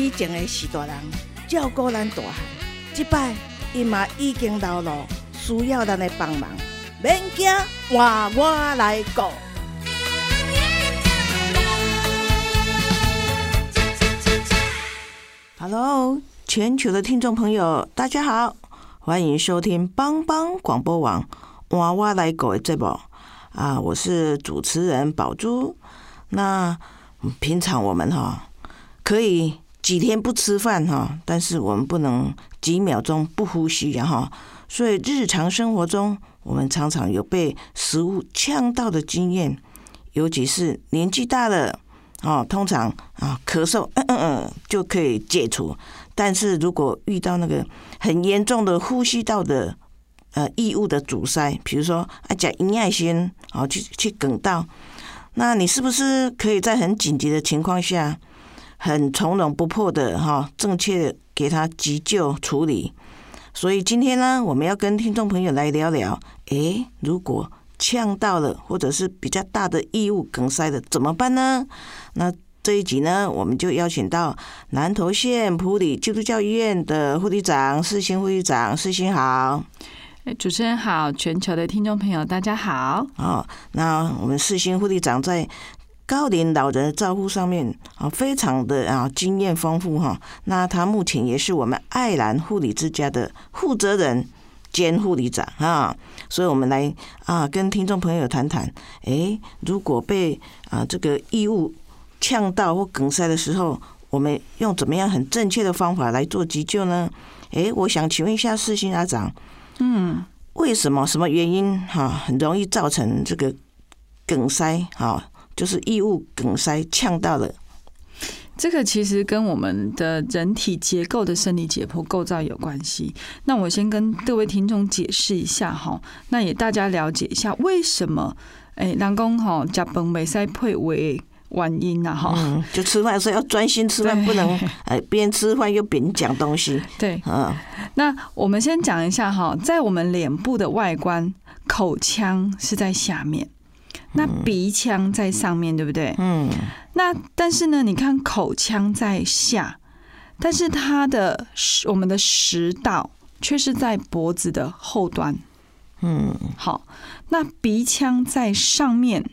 以前的是大人照顾咱大汉，即摆伊嘛已经老了，需要咱的帮忙，免惊，换我来顾。Hello，全球的听众朋友，大家好，欢迎收听帮帮广播网《娃娃来狗》的节目啊，我是主持人宝珠。那平常我们哈可以几天不吃饭哈，但是我们不能几秒钟不呼吸然后，所以日常生活中我们常常有被食物呛到的经验，尤其是年纪大了。哦，通常啊，咳嗽，嗯嗯嗯，就可以解除。但是如果遇到那个很严重的呼吸道的呃异物的阻塞，比如说啊，甲营养先哦，去去梗到，那你是不是可以在很紧急的情况下，很从容不迫的哈，正确给他急救处理？所以今天呢，我们要跟听众朋友来聊聊，诶，如果呛到了，或者是比较大的异物梗塞的，怎么办呢？那这一集呢，我们就邀请到南投县普里基督教医院的护理长世新护理长，世新好。哎，主持人好，全球的听众朋友大家好。哦，那我们世新护理长在高龄老人的照护上面啊，非常的啊经验丰富哈。那他目前也是我们爱兰护理之家的负责人兼护理长啊。所以我们来啊，跟听众朋友谈谈，诶，如果被啊这个异物呛到或梗塞的时候，我们用怎么样很正确的方法来做急救呢？诶，我想请问一下世新阿长，嗯，为什么什么原因哈很容易造成这个梗塞？哈，就是异物梗塞呛到了。这个其实跟我们的人体结构的生理解剖构造有关系。那我先跟各位听众解释一下哈，那也大家了解一下为什么哎，人工哈加崩没塞配为原因呐哈。嗯，就吃饭的时候要专心吃饭，不能哎边吃饭又边讲东西。对，嗯，那我们先讲一下哈，在我们脸部的外观，口腔是在下面，那鼻腔在上面，对不对？嗯，那但是呢，你看口腔在下，但是它的我们的食道却是在脖子的后端。嗯，好，那鼻腔在上面，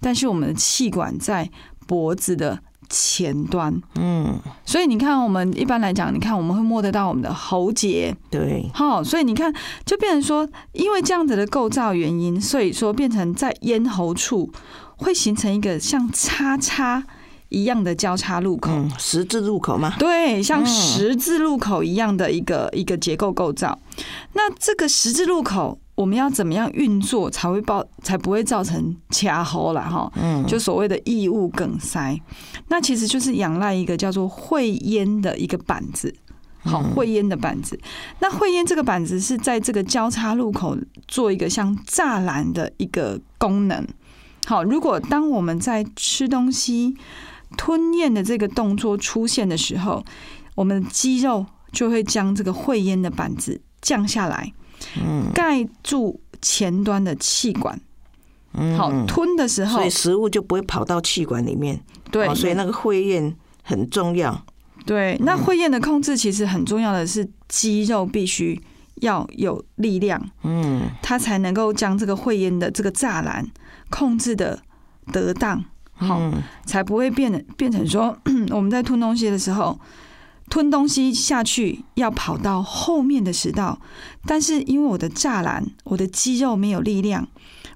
但是我们的气管在脖子的前端。嗯，所以你看，我们一般来讲，你看我们会摸得到我们的喉结。对，好，所以你看，就变成说，因为这样子的构造原因，所以说变成在咽喉处会形成一个像叉叉一样的交叉路口。嗯，十字路口嘛。对，像嗯十字路口一样的一个一个结构构造。那这个十字路口，我们要怎么样运作才会爆，才不会造成卡喉了？哈？嗯，就所谓的异物梗塞，那其实就是仰赖一个叫做会咽的一个板子。好，会咽的板子。那会咽这个板子是在这个交叉路口做一个像栅栏的一个功能。好，如果当我们在吃东西、吞咽的这个动作出现的时候，我们的肌肉就会将这个会咽的板子降下来，嗯，盖住前端的气管。嗯好，吞的时候所以，食物就不会跑到气管里面。对，哦所以那个会咽很重要。对，那会咽的控制其实很重要的是肌肉必须要有力量，嗯它才能够将这个会咽的这个栅栏控制的得当，好，嗯才不会变得变成说 我们在吞东西的时候。吞东西下去要跑到后面的食道，但是因为我的栅栏、我的肌肉没有力量，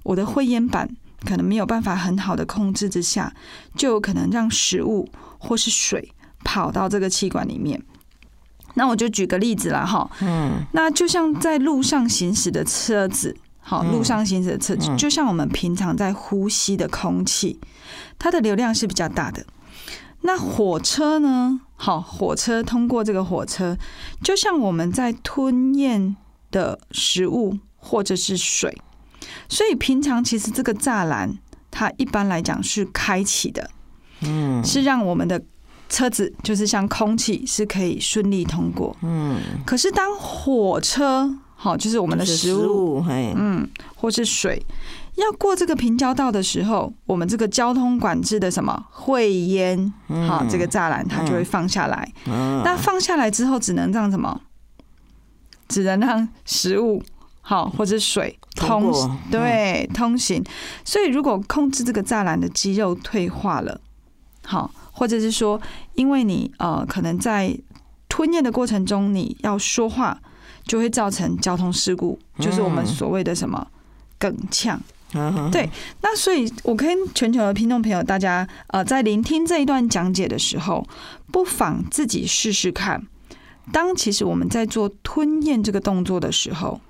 我的会咽板可能没有办法很好的控制之下，就有可能让食物或是水跑到这个气管里面。那我就举个例子啦，哈，嗯那就像在路上行驶的车子，好，嗯路上行驶的车子，嗯就像我们平常在呼吸的空气，它的流量是比较大的。那火车呢？好，火车通过这个火车，就像我们在吞咽的食物或者是水，所以平常其实这个栅栏它一般来讲是开启的，嗯是让我们的车子就是像空气是可以顺利通过。嗯，可是当火车好，就是我们的食物，嗯，或是水。要过这个平交道的时候，我们这个交通管制的什么会烟，好，这个栅栏它就会放下来。嗯，那放下来之后，只能让什么？只能让食物好或者水通对通行。所以如果控制这个栅栏的肌肉退化了，好，或者是说因为你呃可能在吞咽的过程中你要说话，就会造成交通事故，就是我们所谓的什么梗呛。嗯对那所以，我跟全球的听众朋友，大家呃，在聆听这一段讲解的时候，不妨自己试试看。当其实我们在做吞咽这个动作的时候，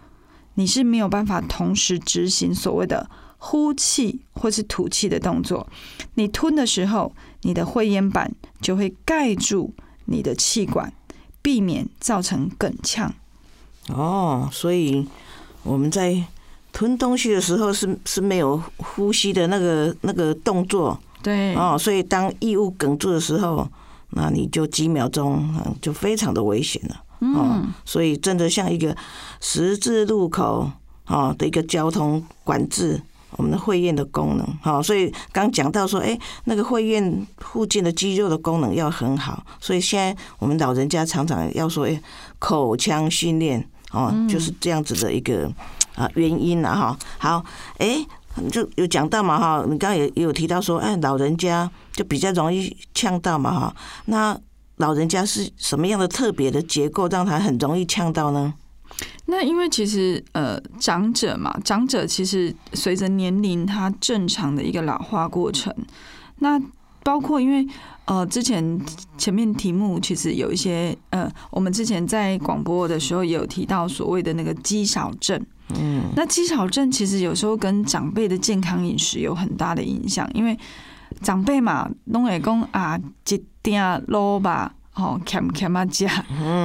你是没有办法同时执行所谓的呼气或是吐气的动作。你吞的时候，你的会咽板就会盖住你的气管，避免造成哽呛。哦，所以我们在吞东西的时候是是没有呼吸的那个那个动作。对。哦，所以当异物哽住的时候，那你就几秒钟嗯就非常的危险了。哦，所以真的像一个十字路口哦的一个交通管制。我们的会厌的功能，好，所以刚讲到说，哎，那个会厌附近的肌肉的功能要很好，所以现在我们老人家常常要说，哎，口腔训练，哦，就是这样子的一个啊原因了哈。好，哎，就有讲到嘛哈，你刚刚也也有提到说，哎，老人家就比较容易呛到嘛哈。那老人家是什么样的特别的结构，让他很容易呛到呢？那因为其实呃，长者嘛，长者其实随着年龄，他正常的一个老化过程。那包括因为呃，之前前面题目其实有一些呃，我们之前在广播的时候也有提到所谓的那个肌少症。嗯，那肌少症其实有时候跟长辈的健康饮食有很大的影响，因为长辈嘛，拢会讲啊，一点肉吧。哦，咸咸啊食，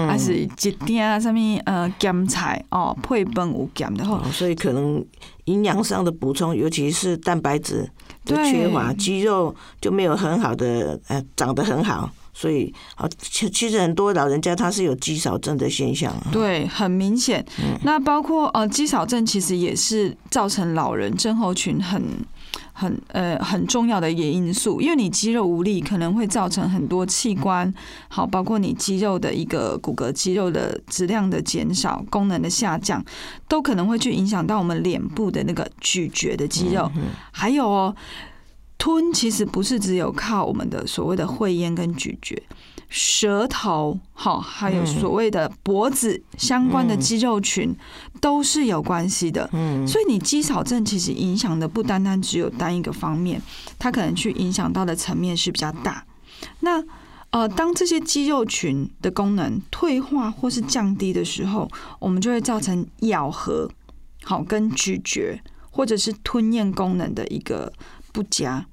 还是一点什么呃咸菜哦，配饭有咸的吼。哦，所以可能营养上的补充，尤其是蛋白质的对缺乏，肌肉就没有很好的呃长得很好，所以啊，其其实很多老人家他是有肌少症的现象啊。对，很明显。那包括呃，肌少症其实也是造成老人症候群很。很呃很重要的一个因素，因为你肌肉无力，可能会造成很多器官，好，包括你肌肉的一个骨骼肌肉的质量的减少、功能的下降，都可能会去影响到我们脸部的那个咀嚼的肌肉。还有哦，吞其实不是只有靠我们的所谓的会咽跟咀嚼，舌头好，还有所谓的脖子相关的肌肉群都是有关系的。嗯，所以你肌少症其实影响的不单单只有单一个方面，它可能去影响到的层面是比较大。那呃，当这些肌肉群的功能退化或是降低的时候，我们就会造成咬合好跟咀嚼或者是吞咽功能的一个不佳。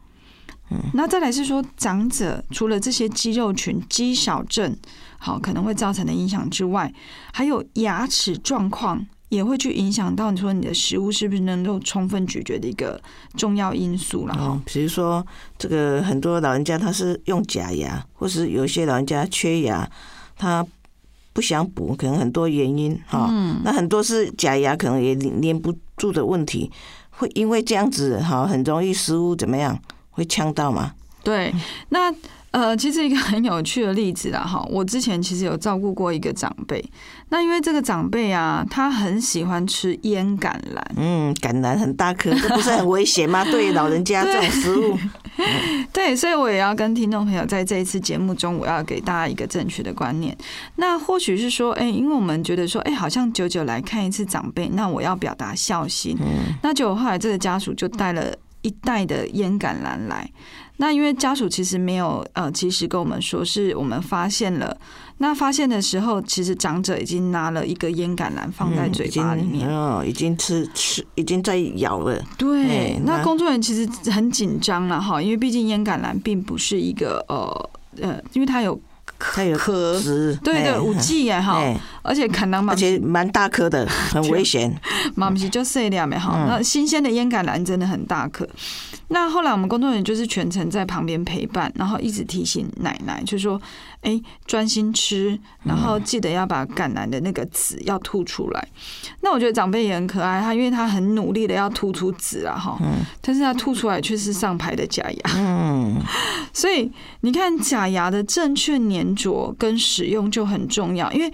嗯那再来是说，长者除了这些肌肉群肌少症好可能会造成的影响之外，还有牙齿状况也会去影响到你说你的食物是不是能够充分咀嚼的一个重要因素了哈。哦，比如说这个很多老人家他是用假牙，或是有一些老人家缺牙，他不想补，可能很多原因哈。那很多是假牙可能也粘不住的问题，会因为这样子哈，很容易失误怎么样会呛到吗？对，那呃，其实一个很有趣的例子啦，哈，我之前其实有照顾过一个长辈，那因为这个长辈啊，他很喜欢吃烟橄榄，嗯，橄榄很大颗，这不是很危险吗？对老人家这种食物，对，所以我也要跟听众朋友在这一次节目中，我要给大家一个正确的观念。那或许是说，哎、因为我们觉得说，哎、好像久久来看一次长辈，那我要表达孝心，嗯那就后来这个家属就带了一袋的烟橄榄来。那因为家属其实没有呃，及时跟我们说，是我们发现了。那发现的时候，其实长者已经拿了一个烟橄榄放在嘴巴里面。哦，已经吃吃，已经在咬了。对哎，那那工作人员其实很紧张了哈，因为毕竟烟橄榄并不是一个呃呃，因为它有它有壳，籽，对对，嘿五 G 哎哈，而且可能嘛而，且蛮大颗的，很危险。嘛不是就碎掉没哈。那新鲜的烟橄榄真的很大颗。那后来我们工作人员就是全程在旁边陪伴，然后一直提醒奶奶，就说：“哎，专心吃，然后记得要把橄榄的那个籽要吐出来。”那我觉得长辈也很可爱，他因为他很努力的要吐出籽啊哈，但是他吐出来却是上排的假牙。嗯，所以你看假牙的正确粘着跟使用就很重要，因为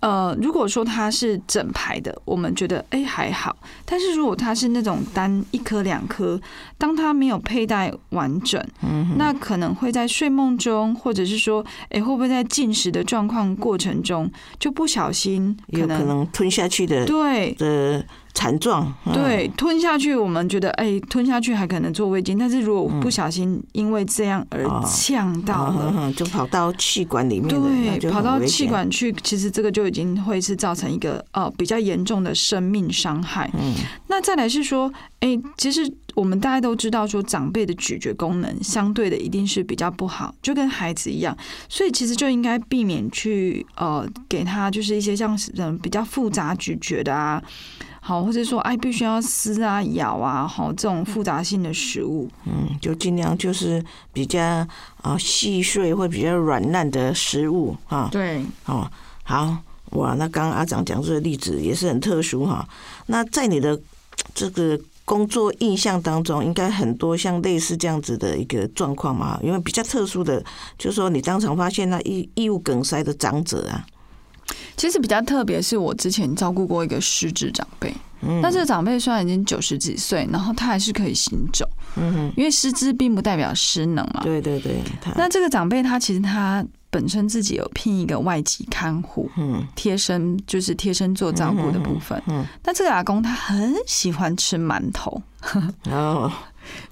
呃，如果说它是整排的，我们觉得哎、还好，但是如果它是那种单一颗两颗，当它没有佩戴完整，那可能会在睡梦中，或者是说哎、会不会在进食的状况过程中就不小心有可能吞下去的对的惨状。嗯，对，吞下去，我们觉得哎、吞下去还可能做胃镜，但是如果不小心因为这样而哦呛到了，嗯，就跑到气管里面对，跑到。气管去，其实这个就已经会是造成一个呃比较严重的生命伤害。嗯，那再来是说，哎、其实我们大家都知道，说长辈的咀嚼功能相对的一定是比较不好，就跟孩子一样，所以其实就应该避免去呃给他就是一些像是嗯比较复杂咀嚼的啊。好，或者说，哎，必须要撕啊、咬啊，好，这种复杂性的食物，嗯，就尽量就是比较啊细碎或比较软烂的食物啊。对，哦，好哇，那刚刚阿长讲这个例子也是很特殊哈。那在你的这个工作印象当中，应该很多像类似这样子的一个状况嘛？因为比较特殊的，就是说你当场发现那异异物梗塞的长者啊，其实比较特别，是我之前照顾过一个失智长辈。嗯那这个长辈虽然已经九十几岁，然后他还是可以行走，嗯哼，因为失智并不代表失能嘛。对对对，那这个长辈他其实他本身自己有聘一个外籍看护，嗯贴身就是贴身做照顾的部分。嗯，那这个阿公他很喜欢吃馒头，哦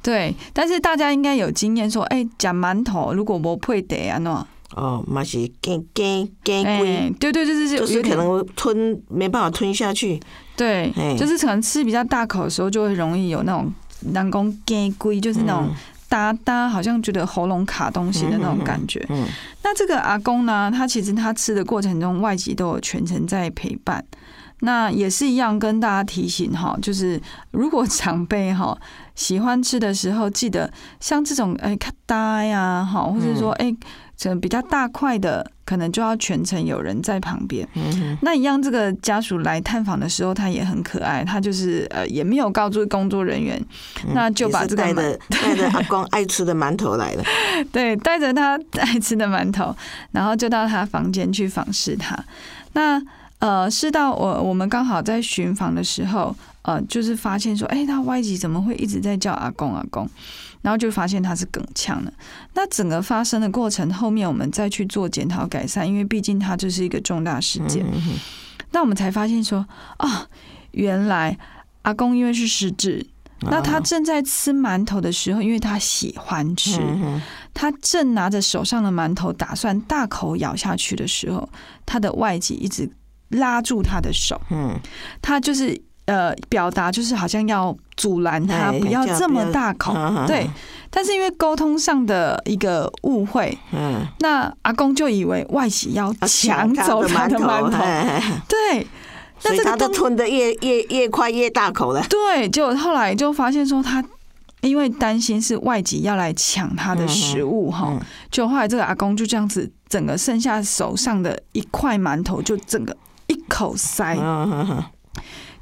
对，但是大家应该有经验说，哎、讲馒头如果不配得啊，喏，哦，嘛是干干干哎龟，，对对对对，就是有可能吞没办法吞下去，对哎，就是可能吃比较大口的时候，就会容易有那种人工干龟，就是那种哒哒，好像觉得喉咙卡东西的那种感觉。嗯那这个阿公呢，他其实他吃的过程中，外籍都有全程在陪伴。那也是一样，跟大家提醒哈，就是如果长辈哈喜欢吃的时候，记得像这种哎咔哒呀哈，或者说哎这比较大块的，可能就要全程有人在旁边。嗯那一样，这个家属来探访的时候，他也很可爱，他就是呃也没有告诉工作人员，嗯那就把这个带着 带着阿公爱吃的馒头来了，对，带着他爱吃的馒头，然后就到他房间去访视他。那呃，是到我我们刚好在巡访的时候，呃，就是发现说，哎、他外籍怎么会一直在叫阿公阿公？然后就发现他是梗呛的。那整个发生的过程，后面我们再去做检讨改善，因为毕竟它这是一个重大事件。嗯那我们才发现说，啊，原来阿公因为是失智，那他正在吃馒头的时候，因为他喜欢吃，嗯他正拿着手上的馒头打算大口咬下去的时候，他的外脊一直拉住他的手，嗯，他就是呃表达就是好像要阻拦他哎不要这么大口嗯，对。但是因为沟通上的一个误会，嗯，那阿公就以为外企要抢走他的馒头，头，对。所以他都那这个动吞的越越越快越大口了。对，就后来就发现说他。因为担心是外籍要来抢他的食物哈，嗯就后来这个阿公就这样子，整个剩下手上的一块馒头就整个一口塞，嗯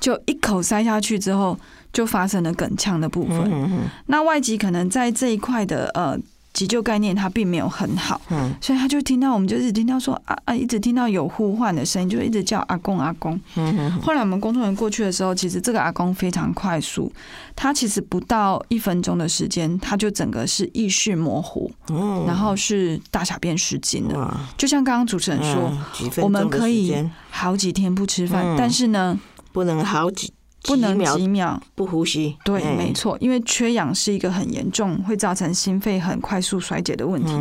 就一口塞下去之后，就发生了梗呛的部分。嗯嗯那外籍可能在这一块的呃急救概念，他并没有很好，嗯。所以他就听到我们就一直听到说啊啊，一直听到有呼唤的声音，就一直叫阿公阿公。嗯后来我们工作人员过去的时候，其实这个阿公非常快速，他其实不到一分钟的时间，他就整个是意识模糊，嗯，然后是大小便失禁的。就像刚刚主持人说，嗯我们可以好几天不吃饭，嗯。但是呢，不能好几不能几秒。不呼吸。对，哎没错，因为缺氧是一个很严重，会造成心肺很快速衰竭的问题。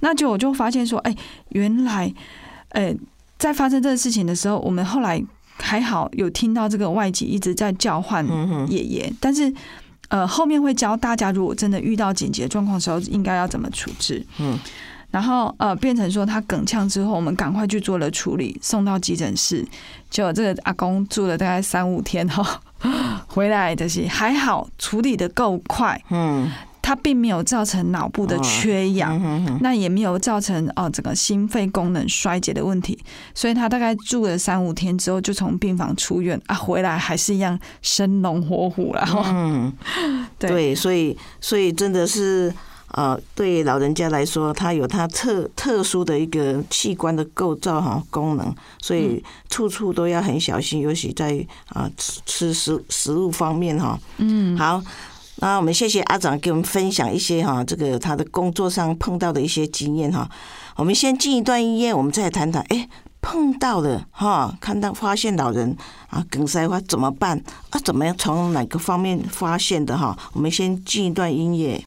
那就我就发现说，哎、原来，呃，在发生这个事情的时候，我们后来还好有听到这个外籍一直在叫唤爷爷，但是呃，后面会教大家，如果真的遇到紧急状况的时候，应该要怎么处置。嗯，然后呃，变成说他梗呛之后，我们赶快去做了处理，送到急诊室。结果这个阿公住了大概三五天哈，回来的是还好，处理的够快。嗯，他并没有造成脑部的缺氧，那也没有造成哦整个心肺功能衰竭的问题，所以他大概住了三五天之后就从病房出院啊，回来还是一样生龙活虎了。嗯，对，所以所以真的是呃，对老人家来说，他有他特特殊的一个器官的构造哈功能，所以处处都要很小心，尤其在啊吃吃食食物方面哈。嗯，好。那我们谢谢阿长给我们分享一些哈，这个他的工作上碰到的一些经验哈。我们先进一段音乐，我们再谈谈。哎，碰到了哈，看到发现老人啊梗塞话怎么办？啊，怎么样从哪个方面发现的哈？我们先进一段音乐。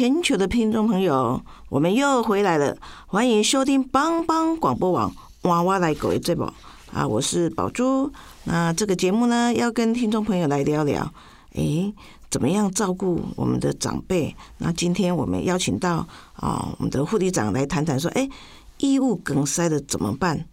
全球的听众朋友，我们又回来了，欢迎收听帮帮广播网娃娃来狗这宝啊，我是宝珠。那这个节目呢，要跟听众朋友来聊聊，诶，怎么样照顾我们的长辈？那今天我们邀请到啊，我们的护理长来谈谈，说，诶，异物梗塞的怎么办？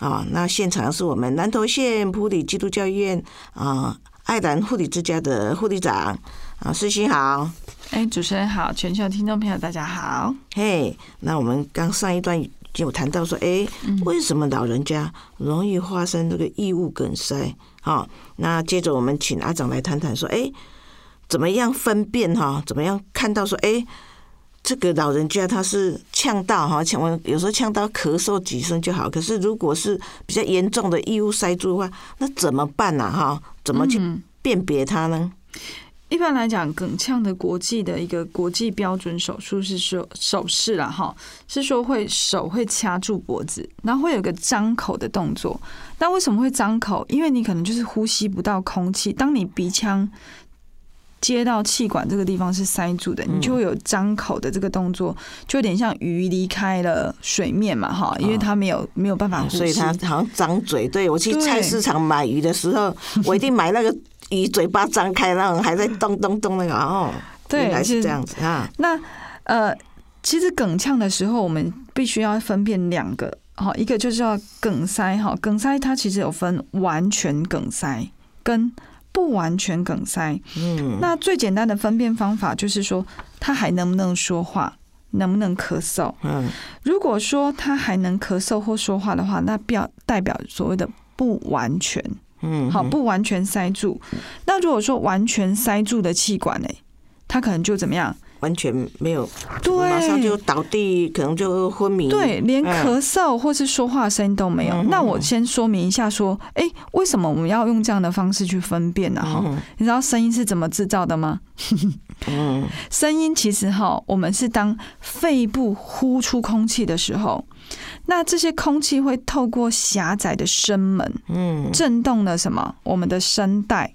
啊，那现场是我们南投县普里基督教医院啊，爱兰护理之家的护理长啊，世新好。哎，主持人好，全球听众朋友大家好。嘿，那我们刚上一段就有谈到说，哎，为什么老人家容易发生这个异物梗塞？哈，那接着我们请阿长来谈谈说，哎，怎么样分辨哈？怎么样看到说，哎，这个老人家他是呛到哈，呛完有时候呛到咳嗽几声就好，可是如果是比较严重的异物塞住的话，那怎么办呢？哈，怎么去辨别它呢？一般来讲，梗呛的国际的一个国际标准手术是说手势了哈，是说会手会掐住脖子，然后会有个张口的动作。那为什么会张口？因为你可能就是呼吸不到空气，当你鼻腔接到气管这个地方是塞住的，你就会有张口的这个动作，就有点像鱼离开了水面嘛哈，因为它没有没有办法呼吸，所以它好像张嘴。对我去菜市场买鱼的时候，我一定买那个。鱼嘴巴张开，那种还在咚咚咚那个哦，对，来是这样子啊。那呃，其实梗呛的时候，我们必须要分辨两个好，一个就是要梗塞哈，梗塞它其实有分完全梗塞跟不完全梗塞。嗯，那最简单的分辨方法就是说，他还能不能说话，能不能咳嗽。嗯，如果说他还能咳嗽或说话的话，那表代表所谓的不完全，嗯，好，不完全塞住。那如果说完全塞住的气管呢，他可能就怎么样？完全没有，对，马上就倒地，可能就昏迷。对，连嗯咳嗽或是说话声音都没有。嗯那我先说明一下，说，哎、为什么我们要用这样的方式去分辨呢？哈、嗯你知道声音是怎么制造的吗？嗯 声音其实哈，我们是当肺部呼出空气的时候，那这些空气会透过狭窄的声门嗯，震动了什么？我们的声带，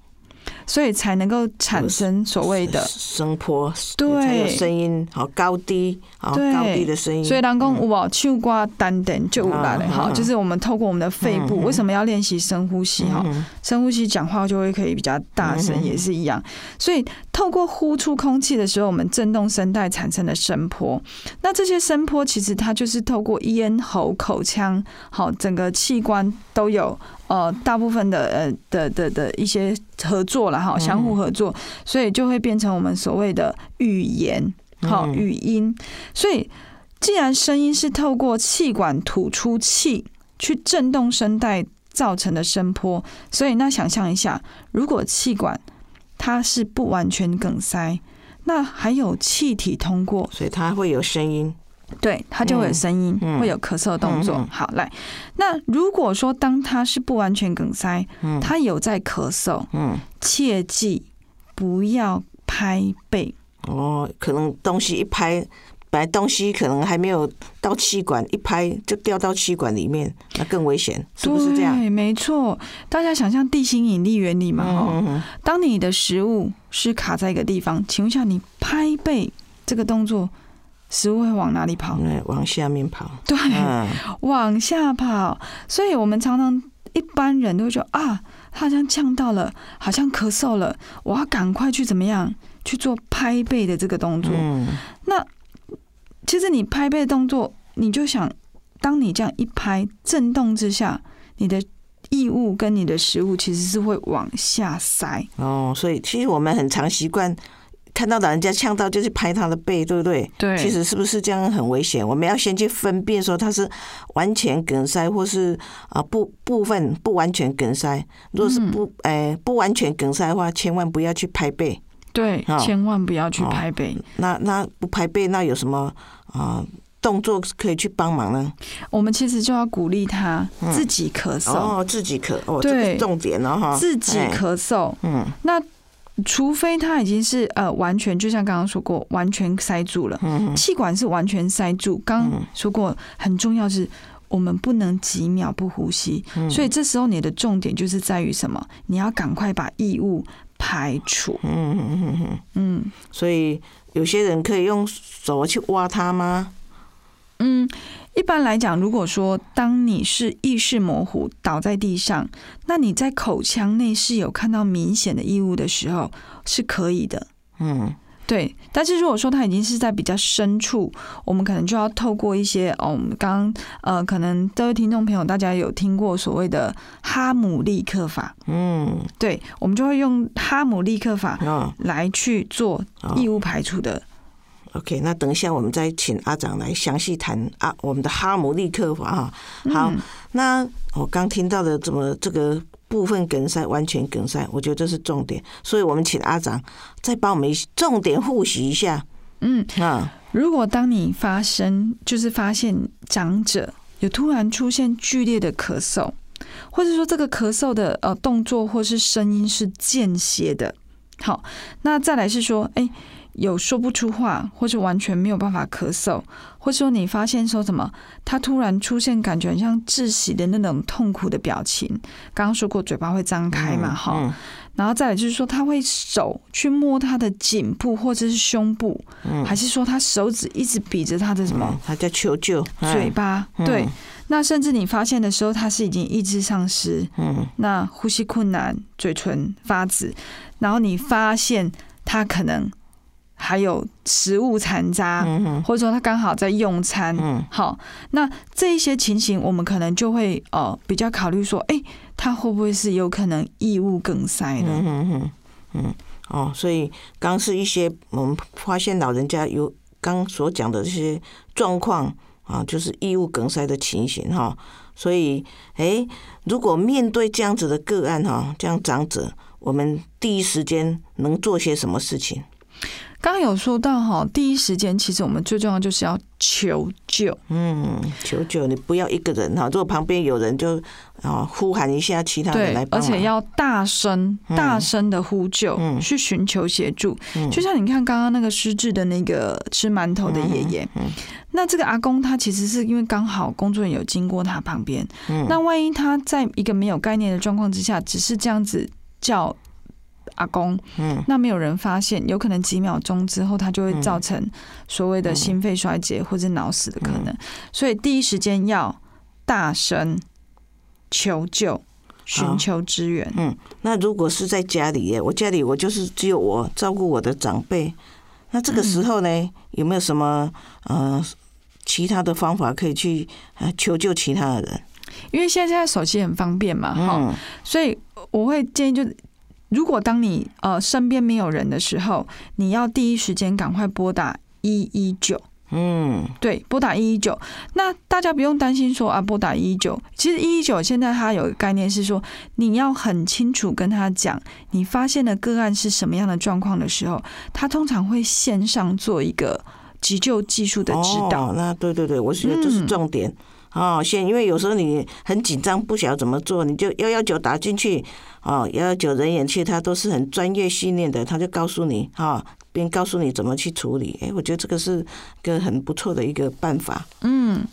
所以才能够产生所谓的。声波，对才有声音，好高低，好对高低的声音。所以人讲有无唱歌单点就有来了哈，嗯嗯就是我们透过我们的肺部，为什么要练习深呼吸哈？嗯深呼吸讲话就会可以比较大声，嗯也是一样。所以透过呼出空气的时候，我们震动声带产生的声波。那这些声波其实它就是透过咽喉、口腔，好整个器官都有呃大部分的呃的的的一些合作了哈，相互合作，所以就会变成我们所谓的语言，好嗯语音。所以既然声音是透过气管吐出气去震动声带造成的声波，所以那想象一下，如果气管它是不完全梗塞，那还有气体通过，所以它会有声音。对，它就会有声音，嗯会有咳嗽的动作。好，来，那如果说当它是不完全梗塞，嗯它有在咳嗽，嗯，切记不要拍背。哦，可能东西一拍，本来东西可能还没有到气管，一拍就掉到气管里面，那更危险，是不是这样？对，没错。大家想象地心引力原理嘛，哈、嗯嗯当你的食物是卡在一个地方，请问一下，你拍背这个动作，食物会往哪里跑？嗯，往下面跑。对，嗯往下跑。所以我们常常一般人都会觉得啊，他好像呛到了，好像咳嗽了，我要赶快去怎么样去做拍背的这个动作。嗯那其实你拍背的动作，你就想，当你这样一拍，震动之下，你的异物跟你的食物其实是会往下塞。哦，所以其实我们很常习惯看到老人家呛到，就去拍他的背，对不对？对其实是不是这样很危险？我们要先去分辨说他是完全梗塞，或是啊部部分不完全梗塞。如果是不诶、不完全梗塞的话，千万不要去拍背。对，好千万不要去拍背。那那不拍背，那有什么啊动作可以去帮忙呢？我们其实就要鼓励他自己咳嗽，哦，自己咳哦，这是重点哦哈，自己哎，咳嗽。嗯那除非他已经是呃完全，就像刚刚说过，完全塞住了，嗯气管是完全塞住。刚刚说过，很重要是。我们不能几秒不呼吸，嗯所以这时候你的重点就是在于什么？你要赶快把异物排除。嗯嗯嗯嗯所以有些人可以用手去挖它吗？嗯，一般来讲，如果说当你是意识模糊倒在地上，那你在口腔内是有看到明显的异物的时候，是可以的。嗯对，但是如果说它已经是在比较深处，我们可能就要透过一些哦，我们刚刚呃，可能各位听众朋友大家有听过所谓的哈姆立克法，嗯对，我们就会用哈姆立克法哦来去做哦异物排除的。，OK，那等一下我们再请阿长来详细谈啊我们的哈姆立克法哈。好，嗯那我刚听到的怎么这个部分梗塞、完全梗塞，我觉得这是重点，所以我们请阿长再帮我们重点复习一下嗯，啊。如果当你发生，就是发现长者有突然出现剧烈的咳嗽，或者说这个咳嗽的呃动作或是声音是间歇的，好，那再来是说，哎、有说不出话，或是完全没有办法咳嗽，或者说你发现说什么，他突然出现感觉很像窒息的那种痛苦的表情，刚刚说过嘴巴会张开嘛，哈、嗯。然后再来就是说，他会手去摸他的颈部或者是胸部，还是说他手指一直比着他的什么嗯，他叫求救，嘴巴？嗯。对，那甚至你发现的时候，他是已经意志丧失，嗯。那呼吸困难，嘴唇发紫，然后你发现他可能还有食物残渣，嗯，或者说他刚好在用餐，嗯好，那这一些情形，我们可能就会呃比较考虑说，哎、他会不会是有可能异物梗塞呢？嗯，哦，所以刚是一些我们发现老人家有刚所讲的这些状况啊，就是异物梗塞的情形哈。所以，哎，如果面对这样子的个案哈，这样长者，我们第一时间能做些什么事情？刚刚有说到哈，第一时间其实我们最重要就是要求救，嗯，求救，你不要一个人哈，如果旁边有人就啊呼喊一下其他人来，帮而，且要大声、嗯。大声的呼救，嗯。去寻求协助。嗯。就像你看刚刚那个失智的那个吃馒头的爷爷，嗯那这个阿公他其实是因为刚好工作人员有经过他旁边，嗯。那万一他在一个没有概念的状况之下，只是这样子叫阿公，嗯那没有人发现，有可能几秒钟之后，他就会造成所谓的心肺衰竭或者脑死的可嗯能。所以第一时间要大声求救，寻求支援。嗯，那如果是在家里耶，我家里我就是只有我照顾我的长辈，那这个时候呢，有没有什么呃其他的方法可以去呃求救其他的人？因为现在现在手机很方便嘛，哈、嗯所以我会建议就是。如果当你呃身边没有人的时候，你要第一时间赶快拨打一一九，嗯对，拨打一一九。那大家不用担心说啊，拨打一一九。其实一一九现在它有一个概念是说，你要很清楚跟他讲，你发现的个案是什么样的状况的时候，他通常会线上做一个急救技术的指导。哦，那对对对，我觉得这是嗯重点。哦，现因为有时候你很紧张，不晓得怎么做，你就幺幺九打进去，哦，幺幺九人员去，他都是很专业训练的，他就告诉你，哈、并告诉你怎么去处理。哎，我觉得这个是个很不错的一个办法。嗯，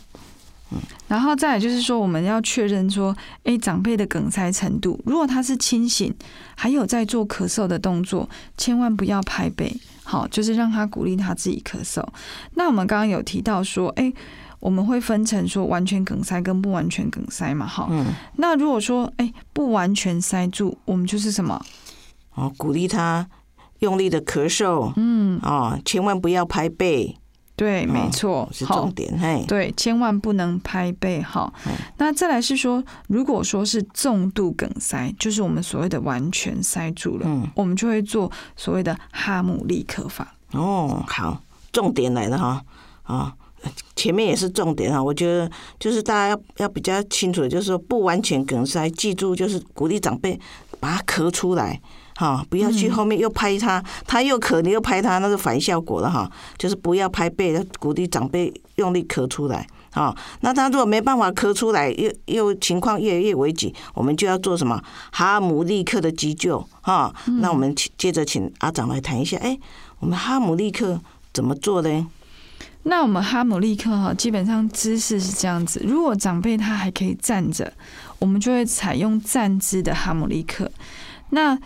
然后再来就是说，我们要确认说，诶，长辈的梗塞程度，如果他是清醒，还有在做咳嗽的动作，千万不要拍背，好，就是让他鼓励他自己咳嗽。那我们刚刚有提到说，诶，我们会分成说完全梗塞跟不完全梗塞嘛，哈。嗯，那如果说，诶，不完全塞住，我们就是什么？哦，鼓励他用力的咳嗽，嗯，哦，千万不要拍背，对，没错，好是重。点。嘿，对，千万不能拍背哈嗯。那再来是说，如果说是重度梗塞，就是我们所谓的完全塞住了，嗯，我们就会做所谓的哈姆立克法。哦，好，重点来了哈，啊、前面也是重点哈，我觉得就是大家要要比较清楚的，就是说不完全梗塞，记住就是鼓励长辈把它咳出来。哈，不要去后面又拍他，他又咳，你又拍他，那是反效果了哈。就是不要拍背，要鼓励长辈用力咳出来。啊，那他如果没办法咳出来，又又情况越来越危急，我们就要做什么哈姆立克的急救哈。那我们请接着请阿长来谈一下，哎，我们哈姆立克怎么做呢？那我们哈姆立克哈，基本上姿势是这样子。如果长辈他还可以站着，我们就会采用站姿的哈姆立克。那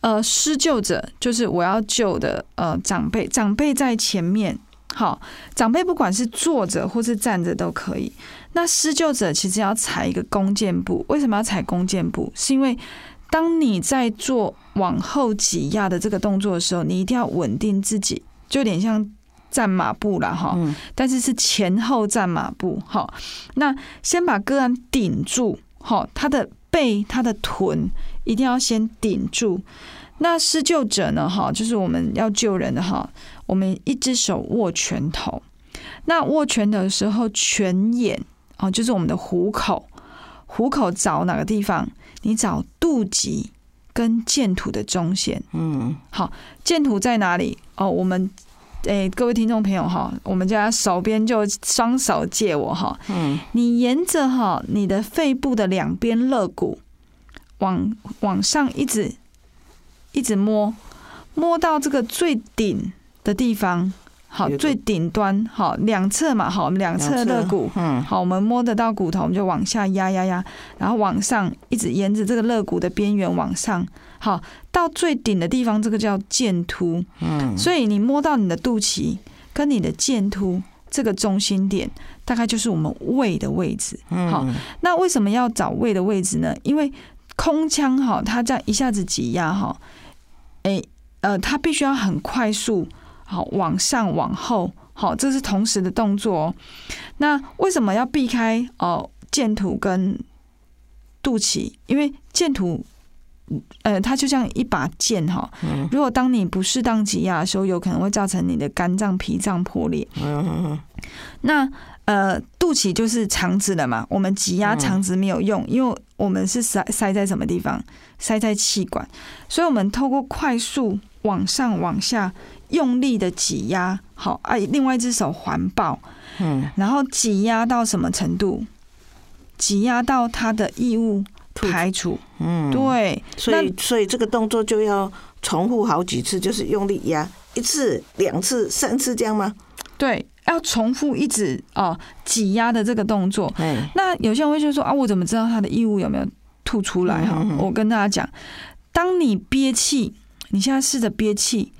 呃，施救者就是我要救的呃长辈，长辈在前面。好，长辈不管是坐着或是站着都可以。那施救者其实要踩一个弓箭步，为什么要踩弓箭步？是因为当你在做往后挤压的这个动作的时候，你一定要稳定自己，就有点像站马步了，哈。嗯但是是前后站马步，哈，那先把个案顶住，哈，他的背、他的臀一定要先顶住。那施救者呢，哈，就是我们要救人的哈，我们一只手握拳头，那握拳的时候，拳眼哦，就是我们的虎口，虎口找哪个地方？你找肚脐跟剑土的中线。嗯好剑土在哪里？哦，我们诶、各位听众朋友哈，我们家手边就双手借我哈，嗯你沿着哈你的肺部的两边肋骨往往上一直一直摸，摸到这个最顶的地方，好，最顶端，好，两侧嘛，好，我们两侧肋骨，嗯好，我们摸得到骨头，我们就往下压压压，然后往上一直沿着这个肋骨的边缘往上，好，到最顶的地方，这个叫剑突。嗯所以你摸到你的肚脐跟你的剑突这个中心点，大概就是我们胃的位置。好，嗯那为什么要找胃的位置呢？因为空腔哈，它这样一下子挤压哈，诶、呃，它必须要很快速好往上往后，好，这是同时的动作哦。那为什么要避开哦剑突跟肚脐？因为剑突，呃，它就像一把剑哈。如果当你不适当挤压的时候，有可能会造成你的肝脏、脾脏破裂。那呃，肚脐就是肠子了嘛，我们挤压肠子没有用，因为我们是塞塞在什么地方？塞在气管，所以我们透过快速往上往下用力的挤压，好，哎，另外一只手环抱，嗯，然后挤压到什么程度？挤压到他的异物排除，嗯，对，所以所以这个动作就要重复好几次，就是用力压一次、两次、三次这样吗？对，要重复一直哦挤压的这个动作。哎，那有些人会就说啊，我怎么知道他的异物有没有吐出来哈？我跟大家讲，当你憋气，你现在试着憋气，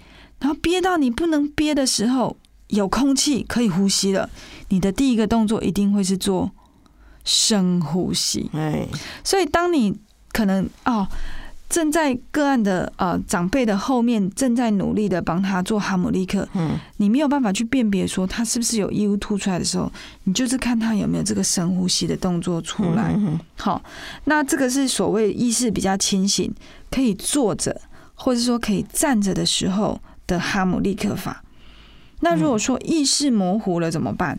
然后憋到你不能憋的时候，有空气可以呼吸了，你的第一个动作一定会是做深呼吸。哎，所以当你可能哦正在个案的呃长辈的后面，正在努力的帮他做哈姆利克，嗯，你没有办法去辨别说他是不是有异物吐出来的时候，你就是看他有没有这个深呼吸的动作出来。嗯好，那这个是所谓意识比较清醒，可以坐着或者说可以站着的时候的哈姆立克法。那如果说意识模糊了怎么办？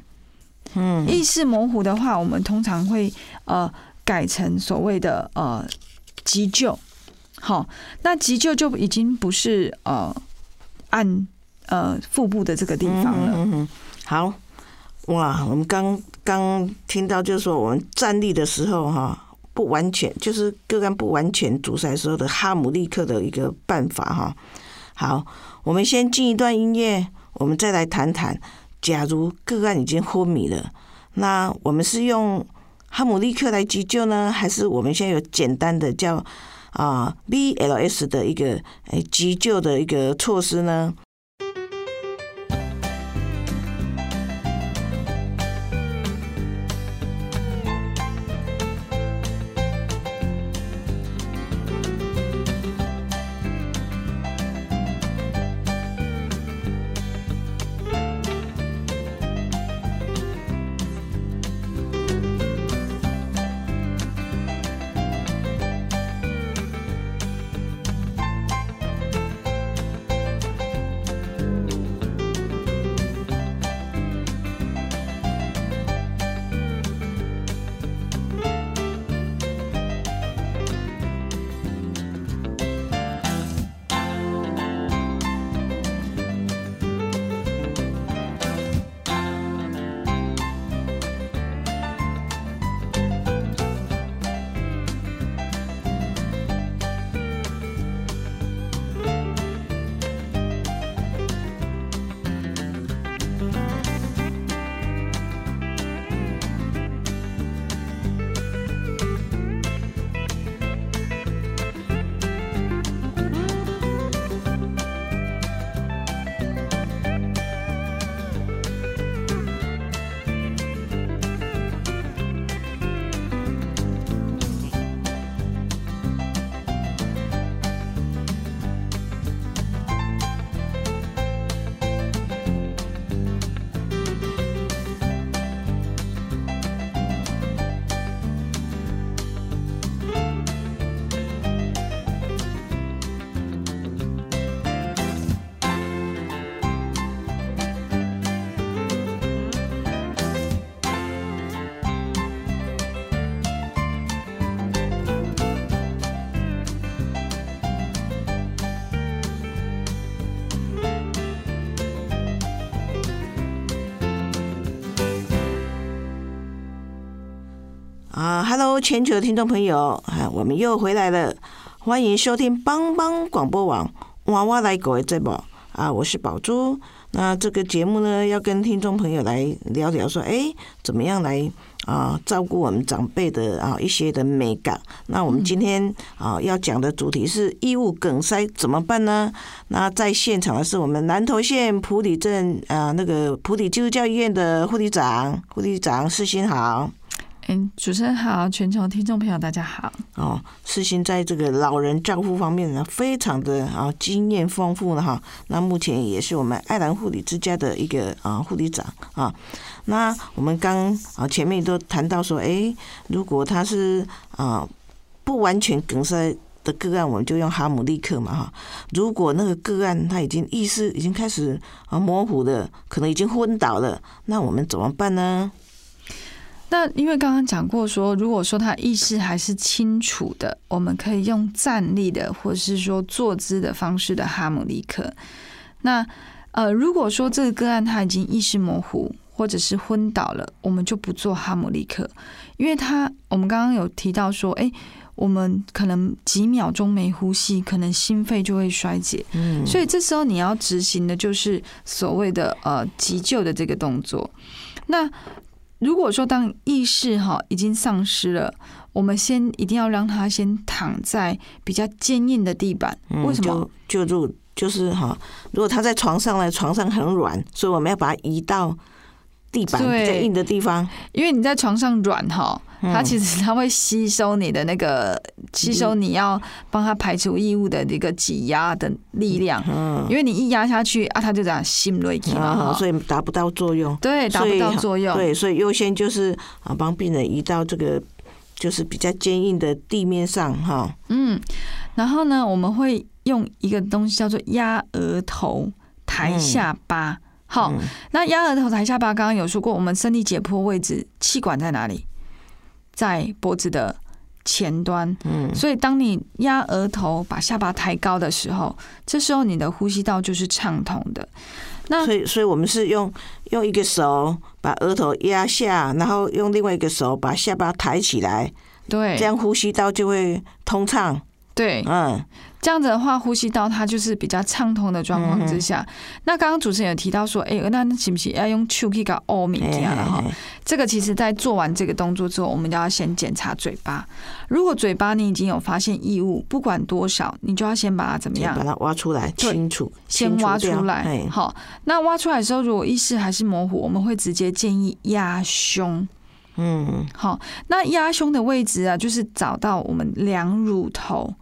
嗯，意识模糊的话，我们通常会呃改成所谓的呃急救。好，那急救就已经不是呃按呃腹部的这个地方了。嗯嗯，好，哇，我们刚刚听到就是说我们站立的时候哈，不完全就是个案不完全阻塞时候的哈姆立克的一个办法哈。好，我们先进一段音乐，我们再来谈谈，假如个案已经昏迷了，那我们是用哈姆立克来急救呢，还是我们现在有简单的叫啊 BLS 的一个诶急救的一个措施呢？全球的听众朋友啊，我们又回来了，欢迎收听帮帮广播网娃娃来狗的节目啊，我是宝珠。那这个节目呢，要跟听众朋友来聊聊说，哎，怎么样来啊照顾我们长辈的啊一些的美感。那我们今天啊要讲的主题是异物梗塞怎么办呢？那在现场的是我们南投县埔里镇啊那个埔里基督教医院的护理长，护理长世新好。嗯，主持人好，全球听众朋友大家好。哦，世新在这个老人照护方面呢，非常的啊经验丰富了哈。那目前也是我们爱兰护理之家的一个啊护理长啊。那我们刚啊前面都谈到说，哎，如果他是啊不完全梗塞的个案，我们就用哈姆立克嘛哈。如果那个个案他已经意识已经开始啊模糊的，可能已经昏倒了，那我们怎么办呢？那因为刚刚讲过说，如果说他意识还是清楚的，我们可以用站立的或者是说坐姿的方式的哈姆立克。那呃，如果说这个个案他已经意识模糊或者是昏倒了，我们就不做哈姆立克，因为他我们刚刚有提到说，哎，我们可能几秒钟没呼吸，可能心肺就会衰竭。嗯，所以这时候你要执行的就是所谓的呃急救的这个动作。那如果说当意识哈已经丧失了，我们先一定要让他先躺在比较坚硬的地板。为什么？就就就是哈，如果他在床上呢，床上很软，所以我们要把它移到地板比较硬的地方。因为你在床上软哈。它其实它会吸收你的那个吸收你要帮它排除异物的一个挤压的力量，嗯，因为你一压下去啊，它就这样心累起嘛，所以达不到作用，对，达不到作用，对，所以优先就是啊，帮病人移到这个就是比较坚硬的地面上哈，嗯，然后呢，我们会用一个东西叫做压额头抬下巴，好，那压额头抬下巴，刚刚有说过，我们身体解剖位置气管在哪里？在脖子的前端，嗯，所以当你压额头，把下巴抬高的时候，这时候你的呼吸道就是畅通的。那所以，所以我们是用用一个手把额头压下，然后用另外一个手把下巴抬起来，对，这样呼吸道就会通畅。对，嗯。这样子的话，呼吸道它就是比较畅通的状况之下。那刚刚主持人有提到说，哎，那行不行要用气去搞欧米加了哈？这个其实在做完这个动作之后，我们就要先检查嘴巴。如果嘴巴你已经有发现异物，不管多少，你就要先把它怎么样？把它挖出来，清楚，先挖出来。好，那挖出来的时候，如果意识还是模糊，我们会直接建议压胸。嗯，好，那压胸的位置啊，就是找到我们两乳头。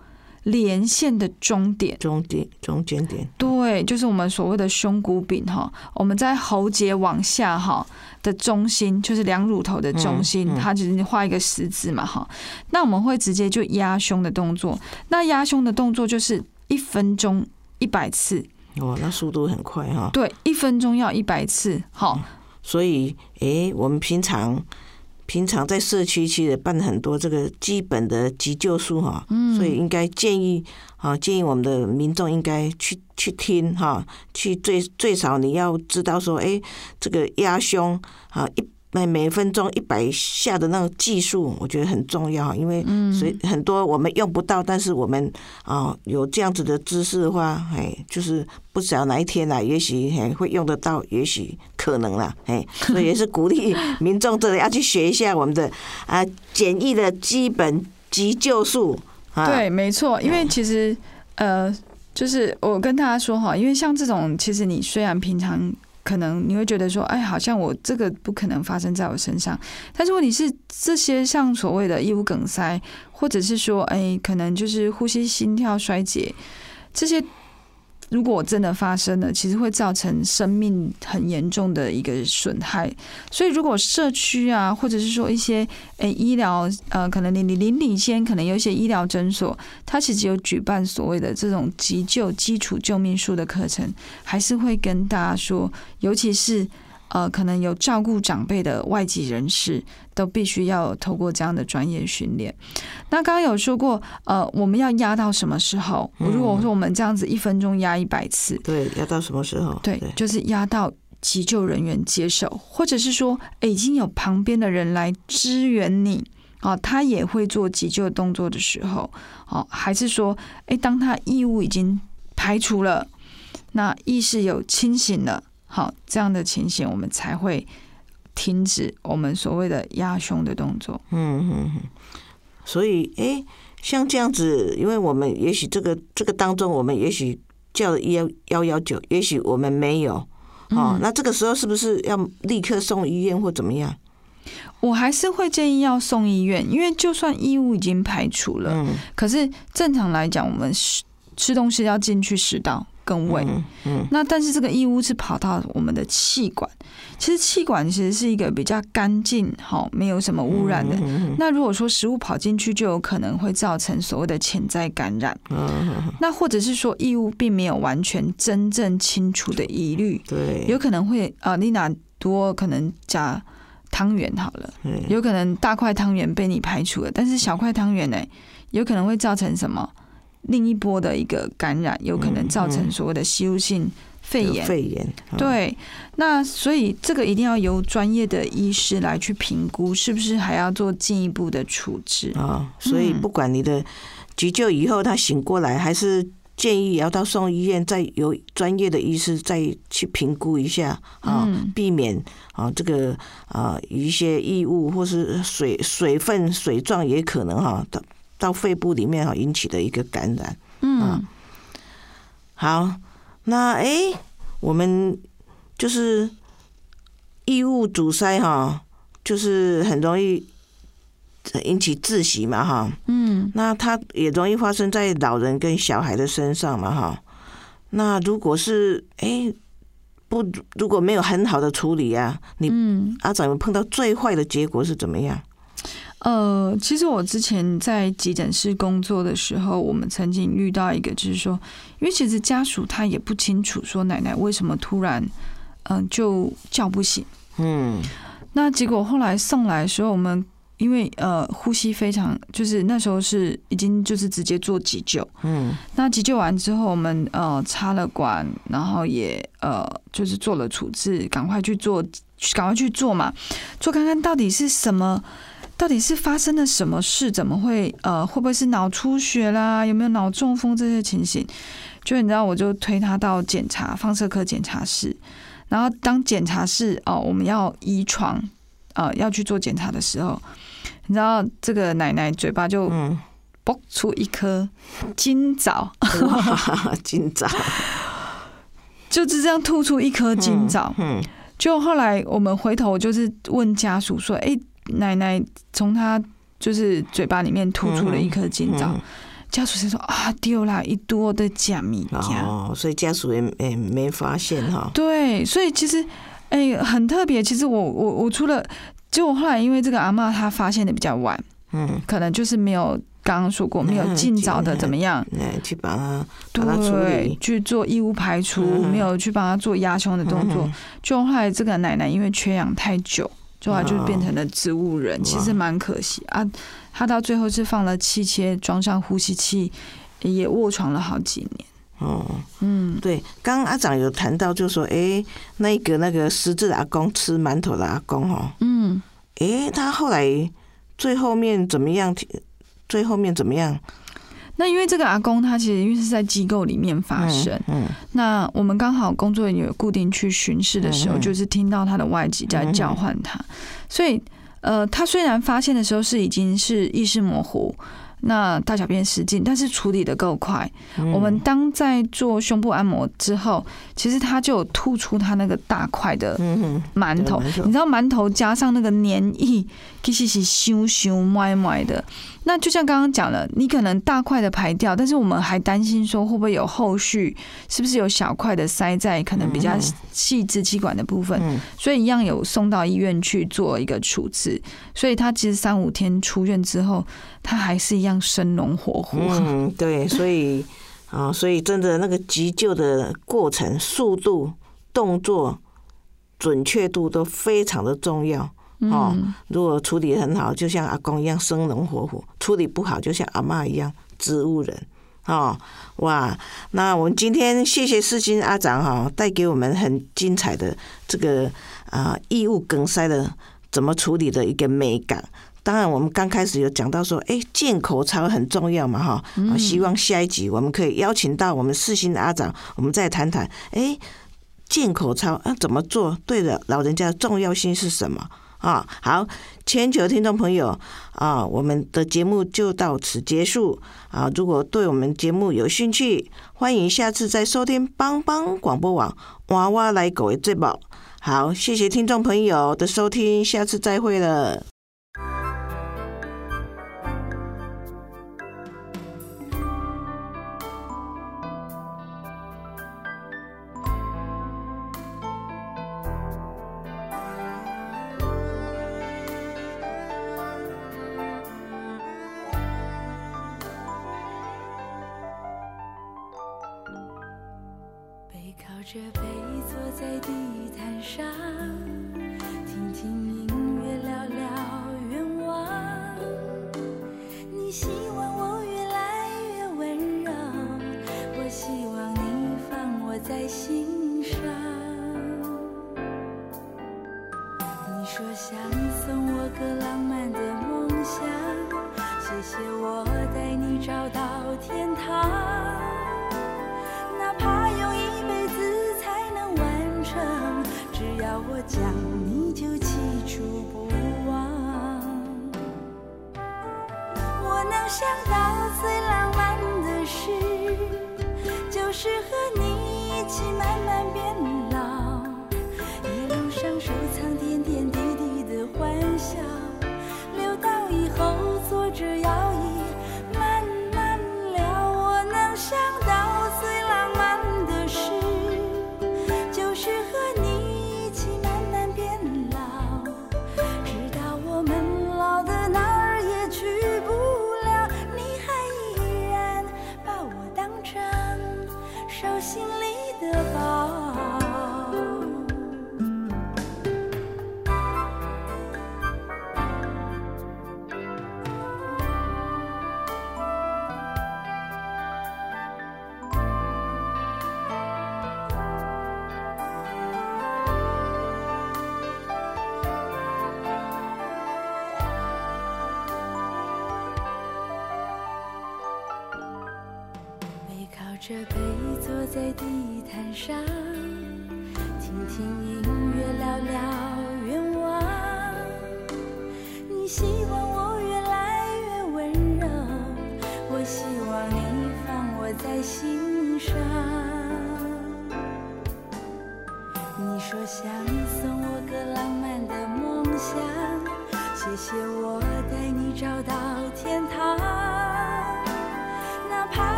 连线的终点，终点，中间点，对，就是我们所谓的胸骨柄哈。我们在喉结往下哈的中心，就是两乳头的中心，它就是画一个十字嘛哈。那我们会直接就压胸的动作，那压胸的动作就是一分钟一百次。哦，那速度很快哈。对，一分钟要一百次，好。所以，哎，我们平常。平常在社区其实办很多这个基本的急救书哈，所以应该建议啊，建议我们的民众应该去去听哈，去最最少你要知道说，哎，这个压胸啊一。每每分钟一百下的那个技术，我觉得很重要，因为所以很多我们用不到，但是我们啊有这样子的知识的话，哎，就是不知道哪一天啦，也许哎会用得到，也许可能啦，哎，所以也是鼓励民众这里要去学一下我们的啊简易的基本急救术。啊对，没错，因为其实呃，就是我跟大家说哈，因为像这种，其实你虽然平常。可能你会觉得说，哎，好像我这个不可能发生在我身上。但是问题是，这些像所谓的义务梗塞，或者是说，哎，可能就是呼吸、心跳衰竭这些。如果真的发生了，其实会造成生命很严重的一个损害。所以，如果社区啊，或者是说一些诶医疗呃，可能你你邻里间可能有一些医疗诊所，它其实有举办所谓的这种急救基础救命术的课程，还是会跟大家说，尤其是。呃，可能有照顾长辈的外籍人士，都必须要透过这样的专业训练。那刚刚有说过，呃，我们要压到什么时候？如果说我们这样子一分钟压一百次，对，压到什么时候？对，就是压到急救人员接手，或者是说已经有旁边的人来支援你，啊，他也会做急救动作的时候，哦，还是说，哎，当他异物已经排除了，那意识有清醒了。好，这样的情形我们才会停止我们所谓的压胸的动作。嗯嗯嗯。所以，哎，像这样子，因为我们也许这个这个当中，我们也许叫幺幺幺九，也许我们没有。哦，那这个时候是不是要立刻送医院或怎么样？我还是会建议要送医院，因为就算异物已经排除了，嗯可是正常来讲，我们吃吃东西要进去食道跟胃。嗯嗯。那但是这个异物是跑到我们的气管，其实气管其实是一个比较干净、好没有什么污染的。嗯那如果说食物跑进去，就有可能会造成所谓的潜在感染。嗯，那或者是说异物并没有完全真正清除的疑虑，对，有可能会啊，丽娜多可能加汤圆好了，嗯有可能大块汤圆被你排除了，但是小块汤圆呢，有可能会造成什么另一波的一个感染，有可能造成所谓的吸入性肺炎。肺炎，嗯，对，那所以这个一定要由专业的医师来去评估，是不是还要做进一步的处置。啊，所以嗯不管你的急救以后他醒过来，还是建议也要到送医院，再由专业的医师再去评估一下啊，嗯避免啊这个啊一些异物或是水水分水状也可能哈到到肺部里面哈引起的一个感染。嗯好，那诶，我们就是异物阻塞哈，就是很容易引起窒息嘛哈。嗯那它也容易发生在老人跟小孩的身上嘛哈。那如果是诶不如果没有很好的处理啊，你嗯，阿长有碰到最坏的结果是怎么样？呃，其实我之前在急诊室工作的时候，我们曾经遇到一个，就是说，因为其实家属他也不清楚说奶奶为什么突然嗯、就叫不醒。嗯那结果后来送来的时候，我们因为呃呼吸非常，就是那时候是已经就是直接做急救。嗯那急救完之后，我们呃插了管，然后也呃就是做了处置，赶快去做，赶快去做嘛，做看看到底是什么，到底是发生了什么事，怎么会呃会不会是脑出血啦，有没有脑中风这些情形？就你知道，我就推他到检查放射科检查室，然后当检查室哦、我们要移床呃要去做检查的时候，你知道这个奶奶嘴巴就嗯，蹦出一颗金枣。金枣就是这样吐出一颗金枣。嗯就后来我们回头就是问家属说：“哎、奶奶从她就是嘴巴里面吐出了一颗金枣。嗯家属才说：“啊，丢了，一多的假米呀。哦，所以家属也也没发现哈。对，所以其实哎、很特别。其实我我我除了，就我后来因为这个阿妈她发现的比较晚，嗯，可能就是没有刚刚说过没有嗯尽早的怎么样，来去把它对理，。去做异物排除，嗯没有去帮她做压胸的动作。嗯就后来这个奶奶因为缺氧太久，就后来就变成了植物人，其实蛮可惜啊。他到最后是放了气切，装上呼吸器，也卧床了好几年。哦，嗯，对，刚刚阿长有谈到，就说，哎，那个那个失智的阿公吃馒头的阿公哦，嗯，哎，他后来最后面怎么样？最后面怎么样？那因为这个阿公他其实因为是在机构里面发生，嗯那我们刚好工作人员有固定去巡视的时候，嗯嗯就是听到他的外籍在叫唤他，所以呃，他虽然发现的时候是已经是意识模糊。那大小便失禁，但是处理的够快。嗯我们当在做胸部按摩之后，其实他就有吐出他那个大块的馒头，你知道馒头加上那个黏液，其实是咻咻歪歪的。那就像刚刚讲了，你可能大块的排掉，但是我们还担心说会不会有后续，是不是有小块的塞在可能比较细支气管的部分，嗯所以一样有送到医院去做一个处置。所以他其实三五天出院之后，他还是一样生龙活虎。嗯，对，所以啊，所以真的那个急救的过程、速度、动作、准确度都非常的重要。哦嗯，如果处理得很好，就像阿公一样生龙活虎；处理不好，就像阿嬷一样植物人。哦，哇！那我们今天谢谢世金阿长哈、带给我们很精彩的这个啊异物梗塞的怎么处理的一个美感。当然，我们刚开始有讲到说，哎，健口操很重要嘛，哈，希望下一集我们可以邀请到我们四星的阿长，我们再谈谈，哎，健口操要怎么做？对的，老人家重要性是什么？啊，好，全球听众朋友，啊，我们的节目就到此结束，啊，如果对我们节目有兴趣，欢迎下次再收听帮帮广播网娃娃来狗最宝。好，谢谢听众朋友的收听，下次再会了。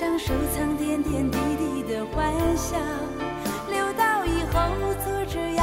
上收藏点点滴滴的欢笑，留到以后坐着。